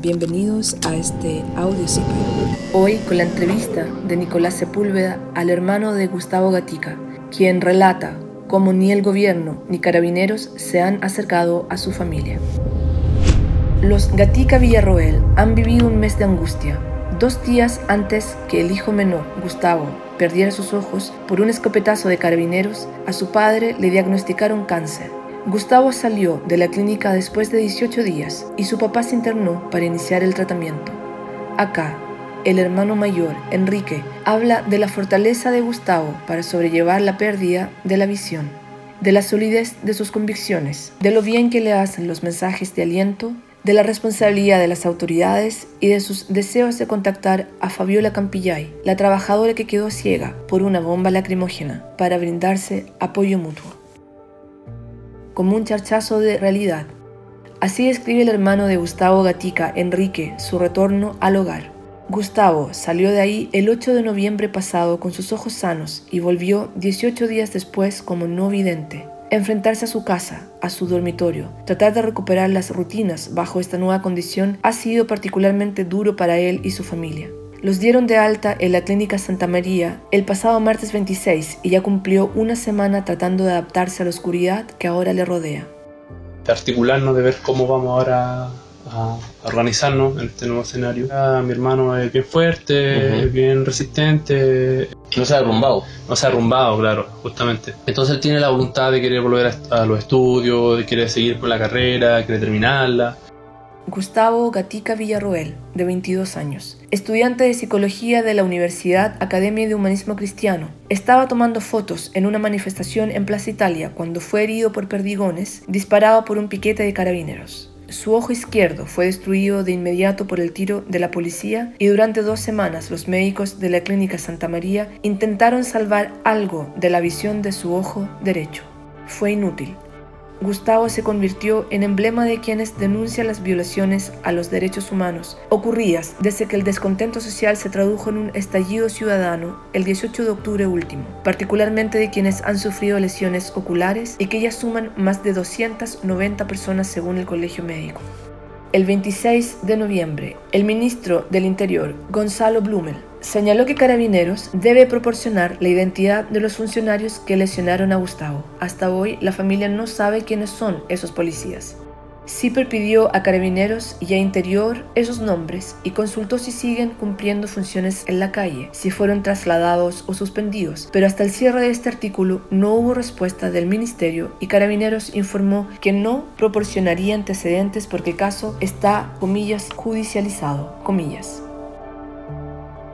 Bienvenidos a este audio Hoy con la entrevista de Nicolás Sepúlveda al hermano de Gustavo Gatica, quien relata cómo ni el gobierno ni carabineros se han acercado a su familia. Los Gatica Villarroel han vivido un mes de angustia. Dos días antes que el hijo menor, Gustavo, perdiera sus ojos por un escopetazo de carabineros, a su padre le diagnosticaron cáncer Gustavo salió de la clínica después de 18 días y su papá se internó para iniciar el tratamiento. Acá, el hermano mayor, Enrique, habla de la fortaleza de Gustavo para sobrellevar la pérdida de la visión, de la solidez de sus convicciones, de lo bien que le hacen los mensajes de aliento, de la responsabilidad de las autoridades y de sus deseos de contactar a Fabiola Campillay, la trabajadora que quedó ciega por una bomba lacrimógena, para brindarse apoyo mutuo como un charchazo de realidad. Así escribe el hermano de Gustavo Gatica, Enrique, su retorno al hogar. Gustavo salió de ahí el 8 de noviembre pasado con sus ojos sanos y volvió 18 días después como no vidente. Enfrentarse a su casa, a su dormitorio, tratar de recuperar las rutinas bajo esta nueva condición ha sido particularmente duro para él y su familia. Los dieron de alta en la Clínica Santa María el pasado martes 26 y ya cumplió una semana tratando de adaptarse a la oscuridad que ahora le rodea. Articularnos de ver cómo vamos ahora a organizarnos en este nuevo escenario. Ah, mi hermano es bien fuerte, bien resistente. No se ha derrumbado. No se ha derrumbado, claro, justamente. Entonces él tiene la voluntad de querer volver a, a los estudios, de querer seguir con la carrera, de querer terminarla. Gustavo Gatica Villarroel, de 22 años, estudiante de psicología de la Universidad Academia de Humanismo Cristiano, estaba tomando fotos en una manifestación en Plaza Italia cuando fue herido por perdigones disparado por un piquete de carabineros. Su ojo izquierdo fue destruido de inmediato por el tiro de la policía y durante dos semanas los médicos de la Clínica Santa María intentaron salvar algo de la visión de su ojo derecho. Fue inútil. Gustavo se convirtió en emblema de quienes denuncian las violaciones a los derechos humanos ocurridas desde que el descontento social se tradujo en un estallido ciudadano el 18 de octubre último, particularmente de quienes han sufrido lesiones oculares y que ya suman más de 290 personas según el Colegio Médico. El 26 de noviembre, el ministro del Interior, Gonzalo Blumel, señaló que Carabineros debe proporcionar la identidad de los funcionarios que lesionaron a Gustavo. Hasta hoy, la familia no sabe quiénes son esos policías. CIPER pidió a Carabineros y a Interior esos nombres y consultó si siguen cumpliendo funciones en la calle, si fueron trasladados o suspendidos, pero hasta el cierre de este artículo no hubo respuesta del Ministerio y Carabineros informó que no proporcionaría antecedentes porque el caso está, comillas, judicializado, comillas.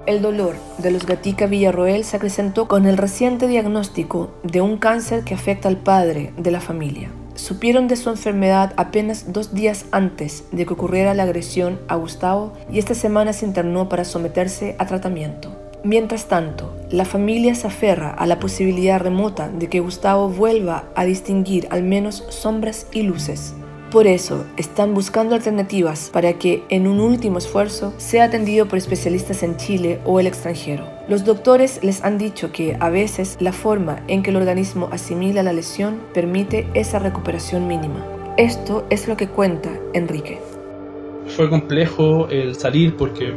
El dolor de los Gatica Villarroel se acrecentó con el reciente diagnóstico de un cáncer que afecta al padre de la familia. Supieron de su enfermedad apenas dos días antes de que ocurriera la agresión a Gustavo y esta semana se internó para someterse a tratamiento. Mientras tanto, la familia se aferra a la posibilidad remota de que Gustavo vuelva a distinguir al menos sombras y luces por eso están buscando alternativas para que en un último esfuerzo sea atendido por especialistas en Chile o el extranjero. Los doctores les han dicho que a veces la forma en que el organismo asimila la lesión permite esa recuperación mínima. Esto es lo que cuenta Enrique. Fue complejo el salir porque,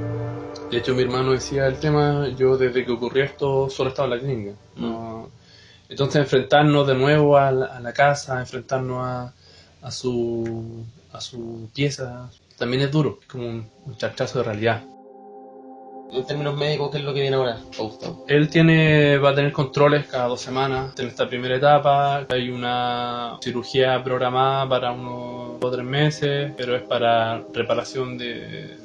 de hecho, mi hermano decía el tema, yo desde que ocurrió esto solo estaba en la clínica. Entonces, enfrentarnos de nuevo a la casa, enfrentarnos a, a su, a su pieza, también es duro, es como un, un chachazo de realidad. En términos médicos, ¿qué es lo que viene ahora, Él tiene, va a tener controles cada dos semanas en esta primera etapa. Hay una cirugía programada para unos dos o tres meses, pero es para reparación de,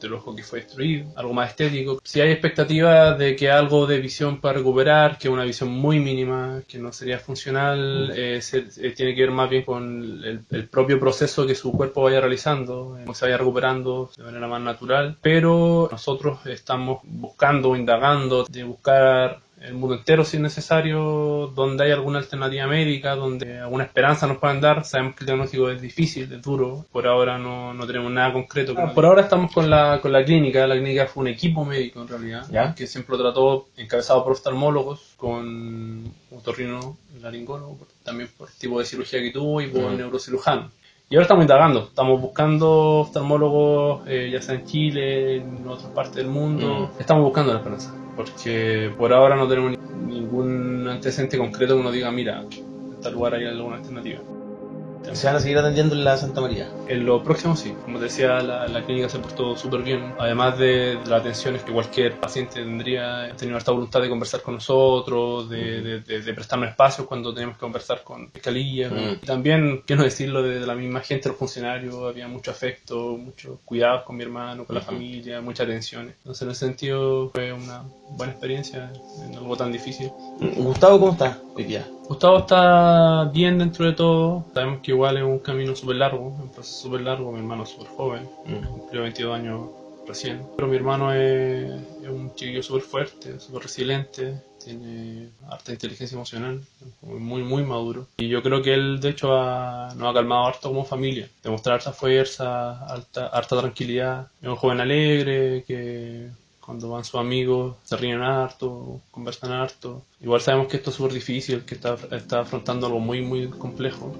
del ojo que fue destruido, algo más estético. Si hay expectativa de que algo de visión pueda recuperar, que una visión muy mínima, que no sería funcional, eh, eh, tiene que ver más bien con el, propio proceso que su cuerpo vaya realizando, eh, se vaya recuperando de manera más natural. Pero nosotros estamos buscando, indagando, de buscar el mundo entero si es necesario, donde hay alguna alternativa médica, donde alguna esperanza nos puedan dar. Sabemos que el diagnóstico es difícil, es duro, por ahora no, no tenemos nada concreto. Ah, por ahora estamos con la, con la clínica, la clínica fue un equipo médico en realidad, que siempre lo trató encabezado por oftalmólogos, con un torrino laringólogo, también por el tipo de cirugía que tuvo y por un neurocirujano. Y ahora estamos indagando, estamos buscando oftalmólogos, eh, ya sea en Chile, en otras partes del mundo. Estamos buscando la esperanza, porque por ahora no tenemos ni- ningún antecedente concreto que nos diga, mira, en tal lugar hay alguna alternativa. Se van a seguir atendiendo en la Santa María. En lo próximo sí, como te decía, la, la clínica se portó súper bien. Además de, de las atenciones que cualquier paciente tendría, ha tenido harta voluntad de conversar con nosotros, de, de, de- de prestarnos espacios cuando tenemos que conversar con fiscalía. Mm. Y también, quiero decirlo, de, la misma gente, los funcionarios, había mucho afecto, muchos cuidados con mi hermano, con la Ujú. familia, muchas atenciones. Entonces, en ese sentido, fue una buena experiencia en algo tan difícil. Gustavo, ¿cómo está hoy día? Gustavo está bien dentro de todo. Sabemos que igual es un camino súper largo, un proceso súper largo. Mi hermano es súper joven, Mm. cumplió 22 años recién. Pero mi hermano es, es un chiquillo súper fuerte, súper resiliente, tiene harta inteligencia emocional, muy, muy maduro. Y yo creo que él, de hecho, ha- nos ha calmado harto como familia. Demostrar harta fuerza, harta, harta tranquilidad. Es un joven alegre que cuando van sus amigos se ríen harto, conversan harto. Igual sabemos que esto es súper difícil, que está, está afrontando algo muy, muy complejo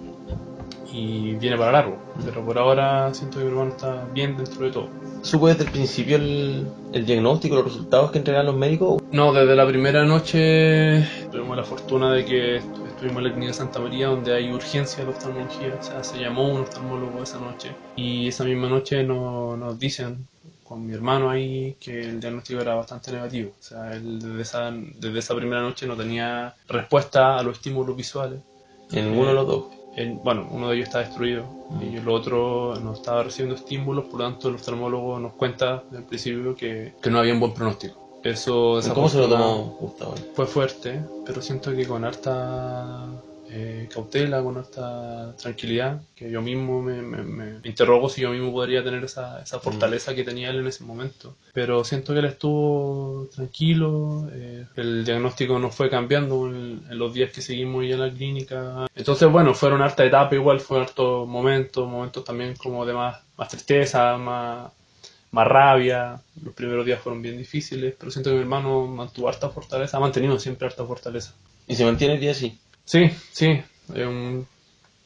y viene para largo. Pero por ahora siento que mi hermano está bien dentro de todo. ¿Supo desde el principio el, el diagnóstico, los resultados que entregan los médicos? No, desde la primera noche tuvimos la fortuna de que estuvimos en la clínica Santa María donde hay urgencia de oftalmología, o sea, se llamó un oftalmólogo esa noche y esa misma noche no- nos dicen con mi hermano ahí que el diagnóstico era bastante negativo, o sea, él desde esa, desde esa primera noche no tenía respuesta a los estímulos visuales. En ninguno de los dos. El- bueno, uno de ellos está destruido y el otro no estaba recibiendo estímulos, por lo tanto el oftalmólogo nos cuenta desde el principio que, que no había un buen pronóstico. Eso ¿Cómo se lo tomó Gustavo? fue fuerte, pero siento que con harta eh, cautela, con harta tranquilidad, que yo mismo me, interrogo si yo mismo podría tener esa, esa fortaleza que tenía él en ese momento. Pero siento que él estuvo tranquilo, eh, el diagnóstico no fue cambiando en, en los días que seguimos ya en la clínica. Entonces, bueno, fueron harta etapa igual, fueron hartos momentos, momentos también como de más, más tristeza, más más rabia. Los primeros días fueron bien difíciles, pero siento que mi hermano mantuvo harta fortaleza, ha mantenido siempre harta fortaleza. ¿Y se mantiene día así? Sí, sí, es un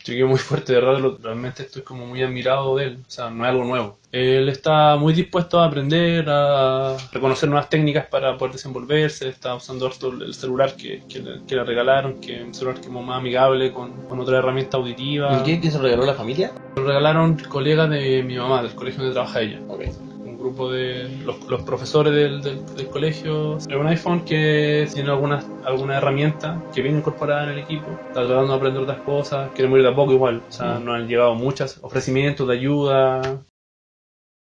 chiquillo muy fuerte, de verdad, realmente estoy como muy admirado de él, o sea, no es algo nuevo. Él está muy dispuesto a aprender, a reconocer nuevas técnicas para poder desenvolverse, está usando harto el celular que, que le, que le regalaron, que es un celular que es más amigable con, con otra herramienta auditiva. ¿Y qué, se lo regaló la familia? Lo regalaron colegas de mi mamá, del colegio donde trabaja ella Ok. un grupo de los, los profesores del, del, del colegio. Es un iPhone que tiene algunas alguna herramienta que viene incorporada en el equipo. Está tratando de aprender otras cosas. Quiere morir de a poco igual. O sea, Mm. nos han llegado muchos ofrecimientos de ayuda.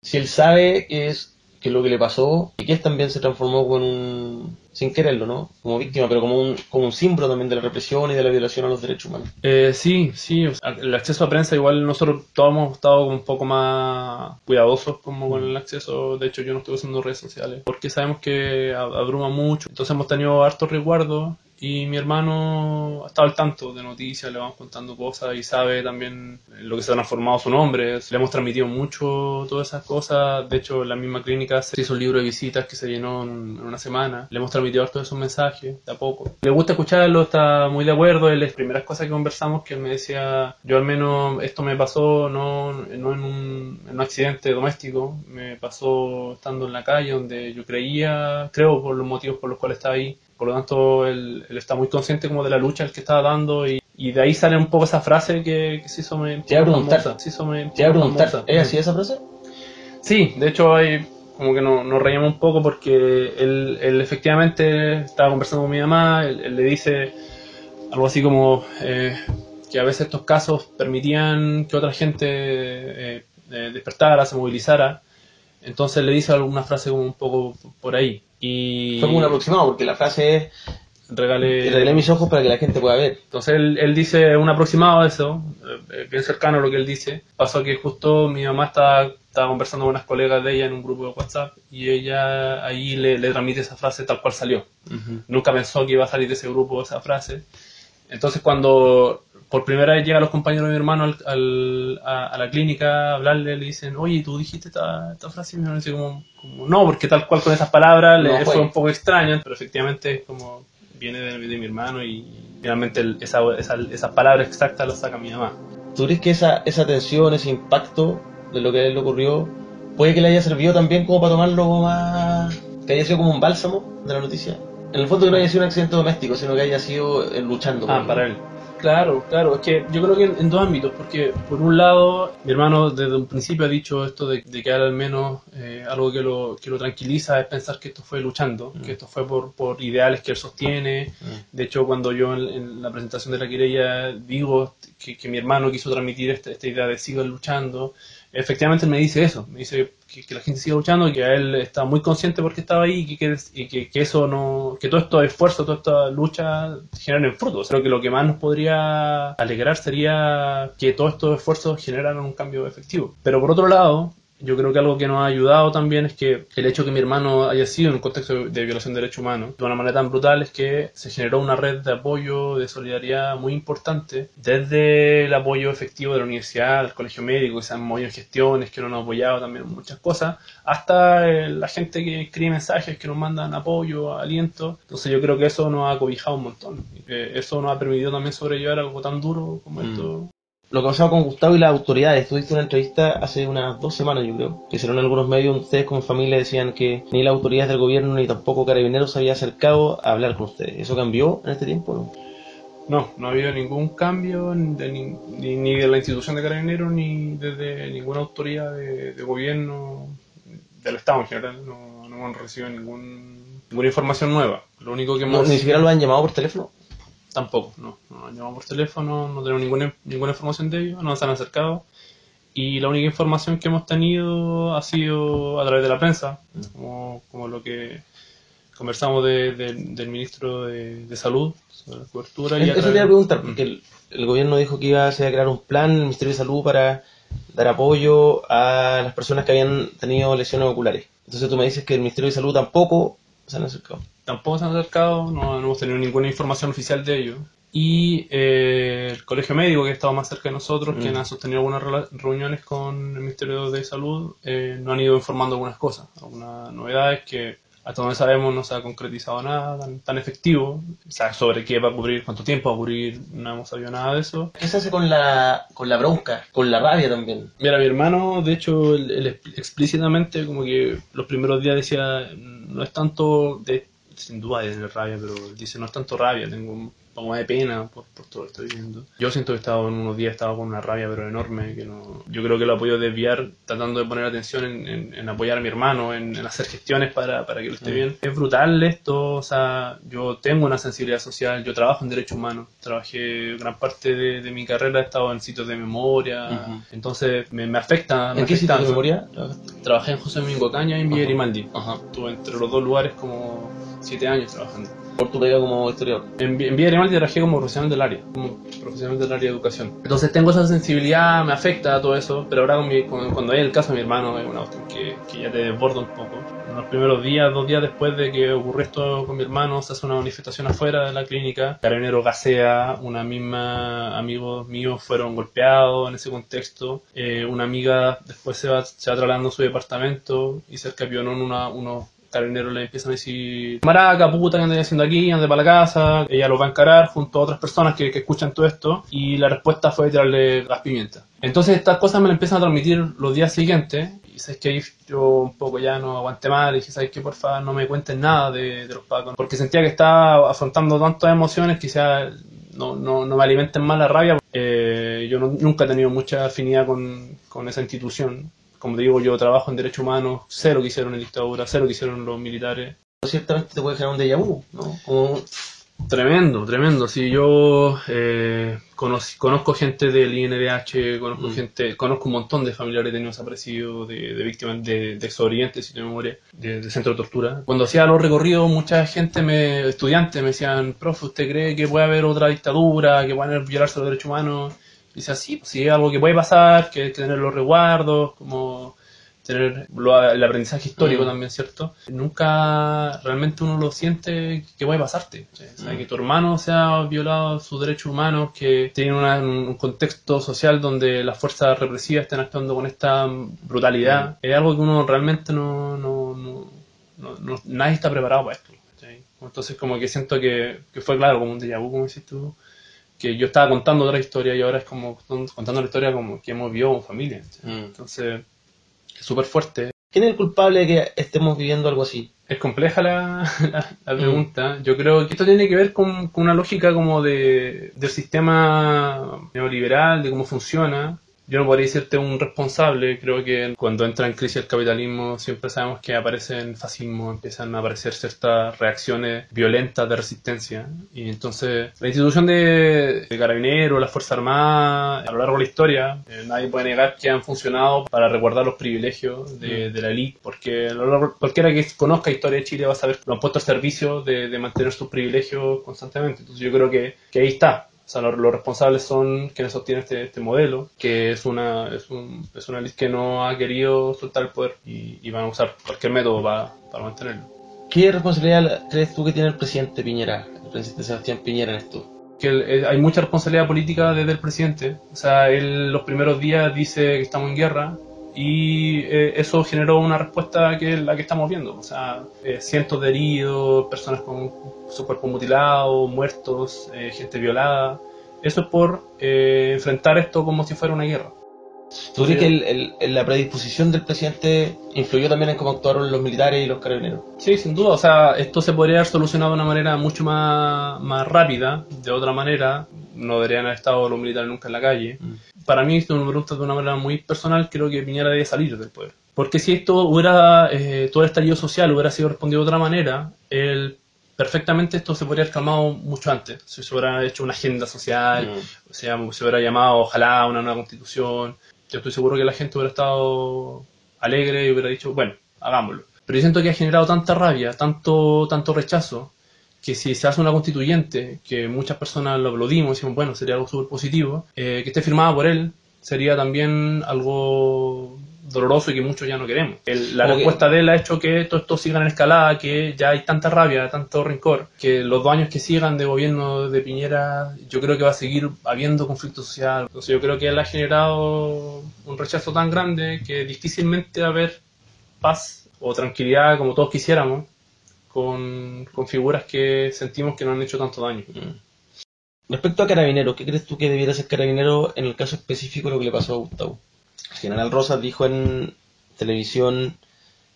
Si él sabe que es que lo que le pasó y que él también se transformó como en un, sin quererlo, ¿no? Como víctima, pero como un, como un símbolo también de la represión y de la violación a los derechos humanos. Eh, sí, sí. el acceso a prensa igual nosotros todos hemos estado un poco más cuidadosos como con el acceso. De hecho, yo no estoy usando redes sociales porque sabemos que ab- abruma mucho. Entonces hemos tenido harto resguardo y mi hermano ha estado al tanto de noticias, le vamos contando cosas y sabe también lo que se ha transformado su nombre. Le hemos transmitido mucho todas esas cosas. De hecho, en la misma clínica se hizo un libro de visitas que se llenó en, en una semana. Le hemos transmitido todos esos mensajes de a poco. Le gusta escucharlo, está muy de acuerdo. Él, las primeras cosas que conversamos que él me decía, yo al menos esto me pasó no, no en, un, en un accidente doméstico, me pasó estando en la calle donde yo creía, creo por los motivos por los cuales estaba ahí. Por lo tanto, él, él está muy consciente como de la lucha el que estaba dando y, y de ahí sale un poco esa frase que, que se hizo me, Te iba a preguntar. famosa. Se hizo me- Te iba a preguntar, famosa. ¿es así esa frase? Sí, de hecho hay como que no- nos reíamos un poco porque él, él efectivamente estaba conversando con mi mamá, él, él le dice algo así como eh, que a veces estos casos permitían que otra gente eh, eh, despertara, se movilizara. Entonces le dice alguna frase como un poco por ahí. Y Fue como un aproximado, porque la frase es, regale, regalé mis ojos para que la gente pueda ver. entonces él, él dice un aproximado de eso, eh, bien cercano a lo que él dice. Pasó que justo mi mamá estaba, estaba conversando con unas colegas de ella en un grupo de WhatsApp y ella ahí le, le transmite esa frase tal cual salió. Nunca pensó que iba a salir de ese grupo esa frase. Entonces cuando por primera vez llegan los compañeros de mi hermano al, al- a, a la clínica a hablarle, le dicen, oye, ¿tú dijiste esta, esta frase? Y mi hermano dice como, como, no, porque tal cual con esas palabras le No fue. fue. un poco extraño, pero efectivamente es como viene de, de mi hermano y finalmente el- esa, esa, esas palabras exactas las saca mi mamá. ¿Tú crees que esa, esa tensión, ese impacto de lo que a él le ocurrió, puede que le haya servido también como para tomarlo más... que haya sido como un bálsamo de la noticia? En el fondo que no haya sido un accidente doméstico, sino que haya sido él luchando. Ah, para él. Claro, claro, es que yo creo que en, en dos ámbitos, porque por un lado, mi hermano desde un principio ha dicho esto de, de que al menos eh, algo que lo, que lo tranquiliza es pensar que esto fue luchando, que esto fue por, por ideales que él sostiene. De hecho, cuando yo en, en la presentación de la querella digo que, que mi hermano quiso transmitir esta, esta idea de sigan luchando, efectivamente me dice eso, me dice que, la gente siga luchando que él está muy consciente porque estaba ahí y que, y que, eso no, que todo estos esfuerzos, toda esta lucha generen frutos. Creo que lo que más nos podría alegrar sería que todos estos esfuerzos generaran un cambio efectivo. Pero por otro lado, yo creo que algo que nos ha ayudado también es que el hecho que mi hermano haya sido en un contexto de, de violación de derechos humanos de una manera tan brutal es que se generó una red de apoyo, de solidaridad muy importante, desde el apoyo efectivo de la universidad, del colegio médico, que se han movido en gestiones, que nos han apoyado también en muchas cosas, hasta eh, la gente que escribe mensajes, que nos mandan apoyo, aliento. Entonces yo creo que eso nos ha cobijado un montón. Que eso nos ha permitido también sobrellevar algo tan duro como Mm. esto. Lo que pasaba con Gustavo y las autoridades, tuviste una entrevista hace unas dos semanas, yo creo, que hicieron algunos medios, ustedes como familia decían que ni las autoridades del gobierno ni tampoco Carabineros se había acercado a hablar con ustedes. ¿Eso cambió en este tiempo? No? No, no ha habido ningún cambio de ni, ni, ni de la institución de carabineros ni desde ninguna autoridad de, de gobierno del Estado en general. No, no hemos recibido ningún, ninguna información nueva. Lo único que hemos... ¿Ni siquiera lo han llamado por teléfono? Tampoco, no. No nos han llamado por teléfono, no tenemos ninguna, ninguna información de ellos, no nos han acercado. Y la única información que hemos tenido ha sido a través de la prensa, como, como lo que conversamos de- de- del ministro de, de Salud sobre la cobertura. y Eso te través- iba a preguntar, porque el, el gobierno dijo que iba a crear un plan, el Ministerio de Salud, para dar apoyo a las personas que habían tenido lesiones oculares. Entonces tú me dices que el Ministerio de Salud tampoco se han acercado. Tampoco se han acercado, no, no hemos tenido ninguna información oficial de ello. Y eh, el colegio médico, que ha estado más cerca de nosotros, Mm. quien ha sostenido algunas reuniones con el Ministerio de Salud, eh, nos han ido informando algunas cosas, algunas novedades que hasta donde sabemos no se ha concretizado nada tan, tan efectivo. O sea, sobre qué va a cubrir, cuánto tiempo va a cubrir, no hemos sabido nada de eso. ¿Qué se hace con la, con la bronca, con la rabia también? Mira, mi hermano, de hecho, él, él expl- explícitamente, como que los primeros días decía, no es tanto, de, sin duda de tener rabia, pero dice, no es tanto rabia, tengo más de pena por, por todo lo que estoy viviendo. Yo siento que he estado en unos días, estaba con una rabia, pero enorme, que no, yo creo que lo he podido desviar tratando de poner atención en, en- en apoyar a mi hermano, en, en hacer gestiones para, para que él esté Mm. bien. Es brutal esto, o sea, yo tengo una sensibilidad social, yo trabajo en derechos humanos, trabajé gran parte de, de mi carrera, he estado en sitios de memoria, entonces me, me afecta. me ¿En qué sitio de memoria? Trabajé en José Domingo Caña y en Villa. Grimaldi. Ajá. Estuve entre los dos lugares como siete años trabajando. Por tu pega como historiador. En, en Villa Grimaldi trabajé como profesional del área, como profesional del área de educación. Entonces tengo esa sensibilidad, me afecta todo eso, pero ahora con mi- con- cuando hay el caso de mi hermano es una cuestión que, que ya te desborda un poco. En los primeros días, dos días después de que ocurrió esto con mi hermano, se hace una manifestación afuera de la clínica. Carabinero gasea, una misma amigos míos fueron golpeados en ese contexto. Eh, una amiga después se va, se va trasladando a su departamento y cerca de Pionón una, unos carabineros le empiezan a decir maraca, puta, ¿qué andas haciendo aquí? Ande para la casa. Ella lo va a encarar junto a otras personas que, que escuchan todo esto y la respuesta fue tirarle gas pimienta. Entonces estas cosas me las empiezan a transmitir los días siguientes y sabes que ahí yo un poco ya no aguanté más y dije, sabes que por favor no me cuenten nada de, de los pacos porque sentía que estaba afrontando tantas emociones que sea no, no, no me alimenten más la rabia. Eh, yo no- nunca he tenido mucha afinidad con, con esa institución. Como te digo, yo trabajo en derechos humanos, sé lo que hicieron en dictadura, sé lo que hicieron los militares. Ciertamente te puede generar un déjà vu, ¿no? Como Tremendo, tremendo. Sí, yo eh, conozco gente del INDH, conozco Mm. gente, conozco un montón de familiares de niños desaparecidos, de, de víctimas de, de exorientes, si no memoria, de, de centro de tortura. Cuando hacía los recorridos, mucha gente, me, estudiantes, me decían, profe, ¿usted cree que puede haber otra dictadura, que puedan violarse los derechos humanos? Y decía, sí, pues sí, es algo que puede pasar, que hay que tener los resguardos, como tener lo- el aprendizaje histórico Mm. también, ¿cierto? Nunca realmente uno lo siente que puede pasarte. ¿sí? O sea, Mm. que tu hermano se ha violado sus derechos humanos, que tiene una- un contexto social donde las fuerzas represivas estén actuando con esta brutalidad. Es algo que uno realmente no, no, no, no- no- nadie está preparado para esto. ¿sí? Entonces como que siento que, que fue claro, como un déjà vu, como dices tú, que yo estaba contando otra historia y ahora es como contando la historia como que hemos vivido en familia. Mm. Entonces, es súper fuerte. ¿Quién es el culpable de que estemos viviendo algo así? Es compleja la, la- la pregunta. Yo creo que esto tiene que ver con, con una lógica como de, del sistema neoliberal, de cómo funciona. Yo no podría decirte un responsable, creo que cuando entra en crisis el capitalismo siempre sabemos que aparecen fascismo, empiezan a aparecer ciertas reacciones violentas de resistencia. Y entonces la institución de, de carabineros, las Fuerzas Armadas, a lo largo de la historia, eh, nadie puede negar que han funcionado para resguardar los privilegios de, de la élite, porque a lo largo- cualquiera que conozca historia de Chile va a saber que lo han puesto al servicio de, de mantener sus privilegios constantemente. Entonces yo creo que, que ahí está. O sea, los, los responsables son quienes sostienen este, este modelo, que es una, es, un, es una que no ha querido soltar el poder y, y van a usar cualquier método para, para mantenerlo. ¿Qué responsabilidad crees tú que tiene el presidente Piñera, el presidente Sebastián Piñera en esto? que el- eh, hay mucha responsabilidad política desde el presidente. O sea, él los primeros días dice que estamos en guerra y eh, eso generó una respuesta que es la que estamos viendo. O sea, eh, cientos de heridos, personas con su cuerpo mutilado, muertos, eh, gente violada. Eso es por eh, enfrentar esto como si fuera una guerra. ¿Tú crees que el- el- la predisposición del presidente influyó también en cómo actuaron los militares y los carabineros? Sí, sin duda. O sea, esto se podría haber solucionado de una manera mucho más, más rápida. De otra manera, no deberían haber estado los militares nunca en la calle. Para mí, si me preguntas de una manera muy personal, creo que Piñera debe salir del poder. Porque si esto hubiera, eh, todo el estallido social hubiera sido respondido de otra manera, el, perfectamente esto se podría haber calmado mucho antes. Si se hubiera hecho una agenda social, Mm. o sea, se hubiera llamado ojalá una nueva constitución. Yo estoy seguro que la gente hubiera estado alegre y hubiera dicho, bueno, hagámoslo. Pero yo siento que ha generado tanta rabia, tanto, tanto rechazo, que si se hace una constituyente, que muchas personas lo aplaudimos, decimos, bueno, sería algo súper positivo, eh, que esté firmada por él, sería también algo doloroso y que muchos ya no queremos. El- la Como que- respuesta de él ha hecho que todo esto siga en escalada, que ya hay tanta rabia, tanto rencor, que los dos años que sigan de gobierno de Piñera, yo creo que va a seguir habiendo conflicto social. Entonces yo creo que él ha generado un rechazo tan grande que difícilmente va a haber paz o tranquilidad como todos quisiéramos con, con figuras que sentimos que nos han hecho tanto daño. Respecto a Carabineros, ¿qué crees tú que debiera ser Carabinero en el caso específico de lo que le pasó a Gustavo? El general Rosas dijo en televisión,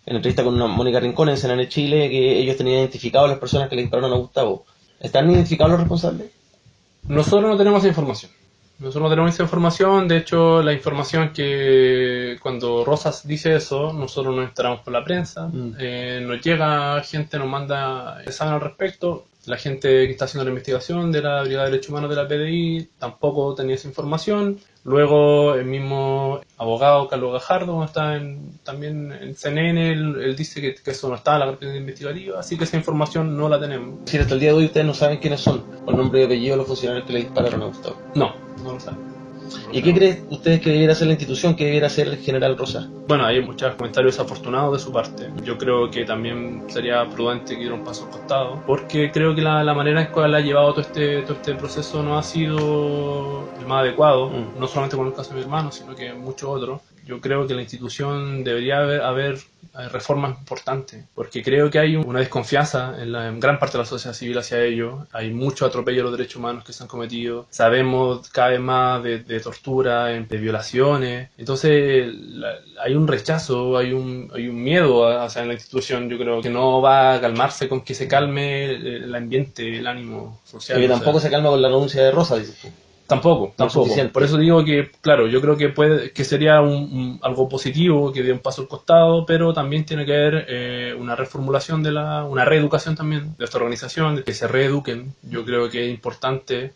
en entrevista con una Mónica Rincón en CNN Chile, que ellos tenían identificados a las personas que le dispararon a Gustavo. ¿Están identificados los responsables? Nosotros no tenemos esa información. Nosotros no tenemos esa información. De hecho, la información que cuando Rosas dice eso, nosotros nos enteramos por la prensa. Mm. Eh, nos llega gente, nos manda examen al respecto. La gente que está haciendo la investigación de la Brigada de Derechos Humanos de la PDI tampoco tenía esa información. Luego, el mismo abogado Carlos Gajardo está en- también en CNN, él, él dice que, que eso no está en la carpeta investigativa, así que esa información no la tenemos. Decir, hasta el día de hoy ustedes no saben quiénes son, por nombre y apellido de los funcionarios que le dispararon a Gustavo. No, no lo saben. ¿Y qué creen ustedes que debiera ser la institución, que debiera ser el general Rosas? Bueno, hay muchos comentarios desafortunados de su parte. Yo creo que también sería prudente que diera un paso al costado, porque creo que la, la manera en cual ha llevado todo este, todo este proceso no ha sido el más adecuado, Mm. no solamente con el caso de mi hermano, sino que muchos otros. Yo creo que la institución debería haber, haber eh, reformas importantes, porque creo que hay una desconfianza en, la, en gran parte de la sociedad civil hacia ellos. Hay mucho atropello a los derechos humanos que se han cometido. Sabemos cada vez más de, de tortura, de violaciones. Entonces la- hay un rechazo, hay un, hay un miedo a- hacia la institución. Yo creo que no va a calmarse con que se calme el, el ambiente, el ánimo social. O sea, tampoco se calma con la renuncia de Rosas, dices tú. Tampoco, tampoco. Por eso digo que, claro, yo creo que puede, que sería un, un- algo positivo que dé un paso al costado, pero también tiene que haber eh, una reformulación de la, una reeducación también de esta organización, de que se reeduquen. Yo creo que es importante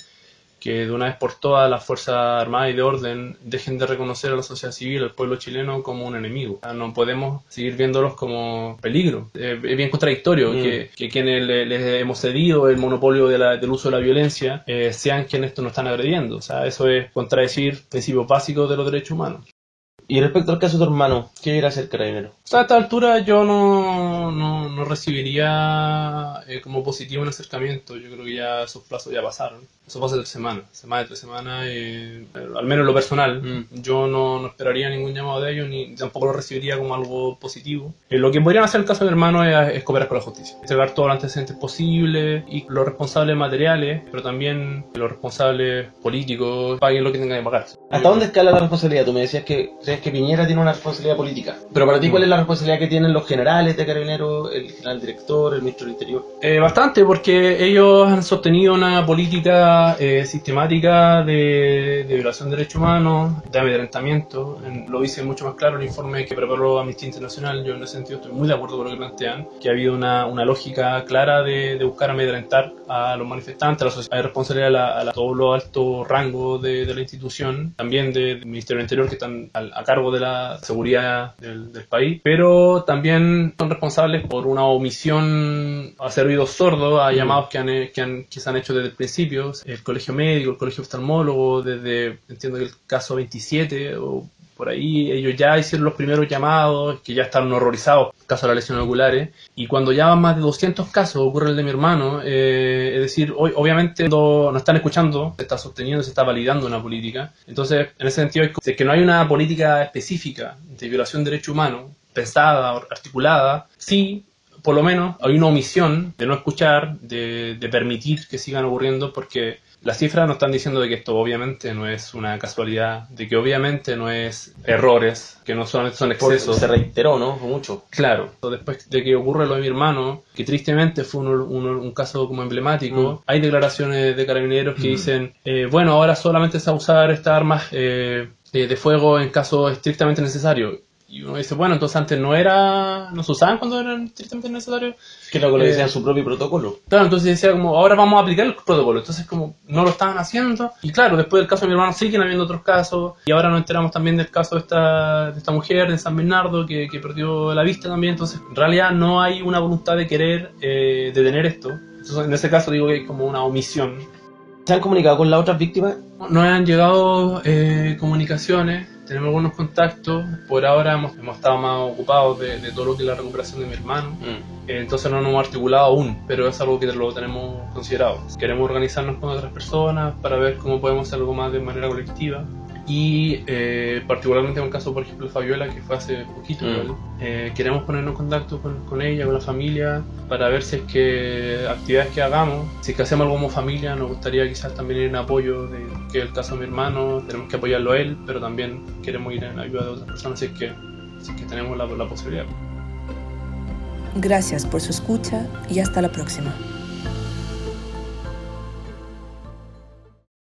que de una vez por todas las Fuerzas Armadas y de Orden dejen de reconocer a la sociedad civil, al pueblo chileno, como un enemigo. O sea, no podemos seguir viéndolos como peligro. Es bien contradictorio Mm. que, que quienes le- les hemos cedido el monopolio de la- del uso de la violencia eh, sean quienes nos están agrediendo. O sea, eso es contradecir principios básicos de los derechos humanos. Y respecto al caso de tu hermano, ¿qué irá a hacer carabinero? A esta altura yo no, no, no recibiría eh, como positivo un acercamiento. Yo creo que ya esos plazos ya pasaron. Eso pasa tres semanas, semana de tres semanas, eh, al menos en lo personal. Mm. Yo no, no esperaría ningún llamado de ellos ni tampoco lo recibiría como algo positivo. Eh, lo que podrían hacer en el caso de mi hermano es, es cooperar con la justicia. Entregar todos los antecedentes posibles y los responsables materiales, pero también los responsables políticos paguen lo que tengan que pagar. ¿Hasta dónde escala la responsabilidad? Tú me decías que crees que Piñera tiene una responsabilidad política. Pero para ti, ¿cuál es la responsabilidad que tienen los generales de Carabineros, el general director, el ministro del Interior? Eh, bastante, porque ellos han sostenido una política eh, sistemática de, de violación de derechos humanos, de amedrentamiento. En- lo dice mucho más claro el informe que preparó Amnistía Internacional. Yo en ese sentido estoy muy de acuerdo con lo que plantean, que ha habido una, una lógica clara de, de buscar amedrentar a los manifestantes, a la sociedad. Hay responsabilidad a, a todos los altos rangos de, de la institución, también del Ministerio del Interior, que están al- a cargo de la seguridad del, del país, pero también son responsables por una omisión, a hacer oídos sordos a llamados que, han, que, han- que se han hecho desde el principio, el colegio médico, el colegio oftalmólogo, desde, entiendo que el caso 27 o por ahí ellos ya hicieron los primeros llamados, que ya están horrorizados, caso de las lesiones oculares, y cuando ya van más de 200 casos, ocurre el de mi hermano, eh, es decir, hoy, obviamente no, están escuchando, se está sosteniendo, se está validando una política, entonces en ese sentido es que- no hay una política específica de violación de derechos humanos, pensada, articulada, sí, por lo menos hay una omisión de no escuchar, de, de permitir que sigan ocurriendo, porque las cifras nos están diciendo de que esto obviamente no es una casualidad, de que obviamente no es errores, que no son, son excesos. se reiteró, ¿no? Mucho. Claro, después de que ocurre lo de mi hermano, que tristemente fue un, un- un caso como emblemático, Mm. hay declaraciones de carabineros que dicen, eh, bueno, ahora solamente se va a usar estas armas eh, eh, de fuego en caso estrictamente necesario. Y uno dice, bueno, entonces antes no era, no se usaban cuando eran estrictamente necesarios. Que lo que le Eh, decían su propio protocolo. Claro, entonces decía como, ahora vamos a aplicar el protocolo. Entonces como, no lo estaban haciendo. Y claro, después del caso de mi hermano siguen habiendo otros casos. Y ahora nos enteramos también del caso de esta, de esta mujer de San Bernardo que, que perdió la vista también. Entonces, en realidad no hay una voluntad de querer eh, detener esto. Entonces, en ese caso digo que hay como una omisión. ¿Se han comunicado con las otras víctimas? Nos han llegado eh, comunicaciones, tenemos algunos contactos. Por ahora hemos, hemos estado más ocupados de, de todo lo que es la recuperación de mi hermano. Mm. Eh, Entonces no nos hemos articulado aún, pero es algo que lo tenemos considerado. Queremos organizarnos con otras personas para ver cómo podemos hacer algo más de manera colectiva. Y eh, particularmente en el caso, por ejemplo, de Fabiola, que fue hace poquito, Mm. igual, eh, queremos ponernos en contacto con, con ella, con la familia, para ver si es que actividades que hagamos, si es que hacemos algo como familia, nos gustaría quizás también ir en apoyo, de, que es el caso de mi hermano, tenemos que apoyarlo a él, pero también queremos ir en ayuda de otras personas si es que, si es que tenemos la, la posibilidad. Gracias por su escucha y hasta la próxima.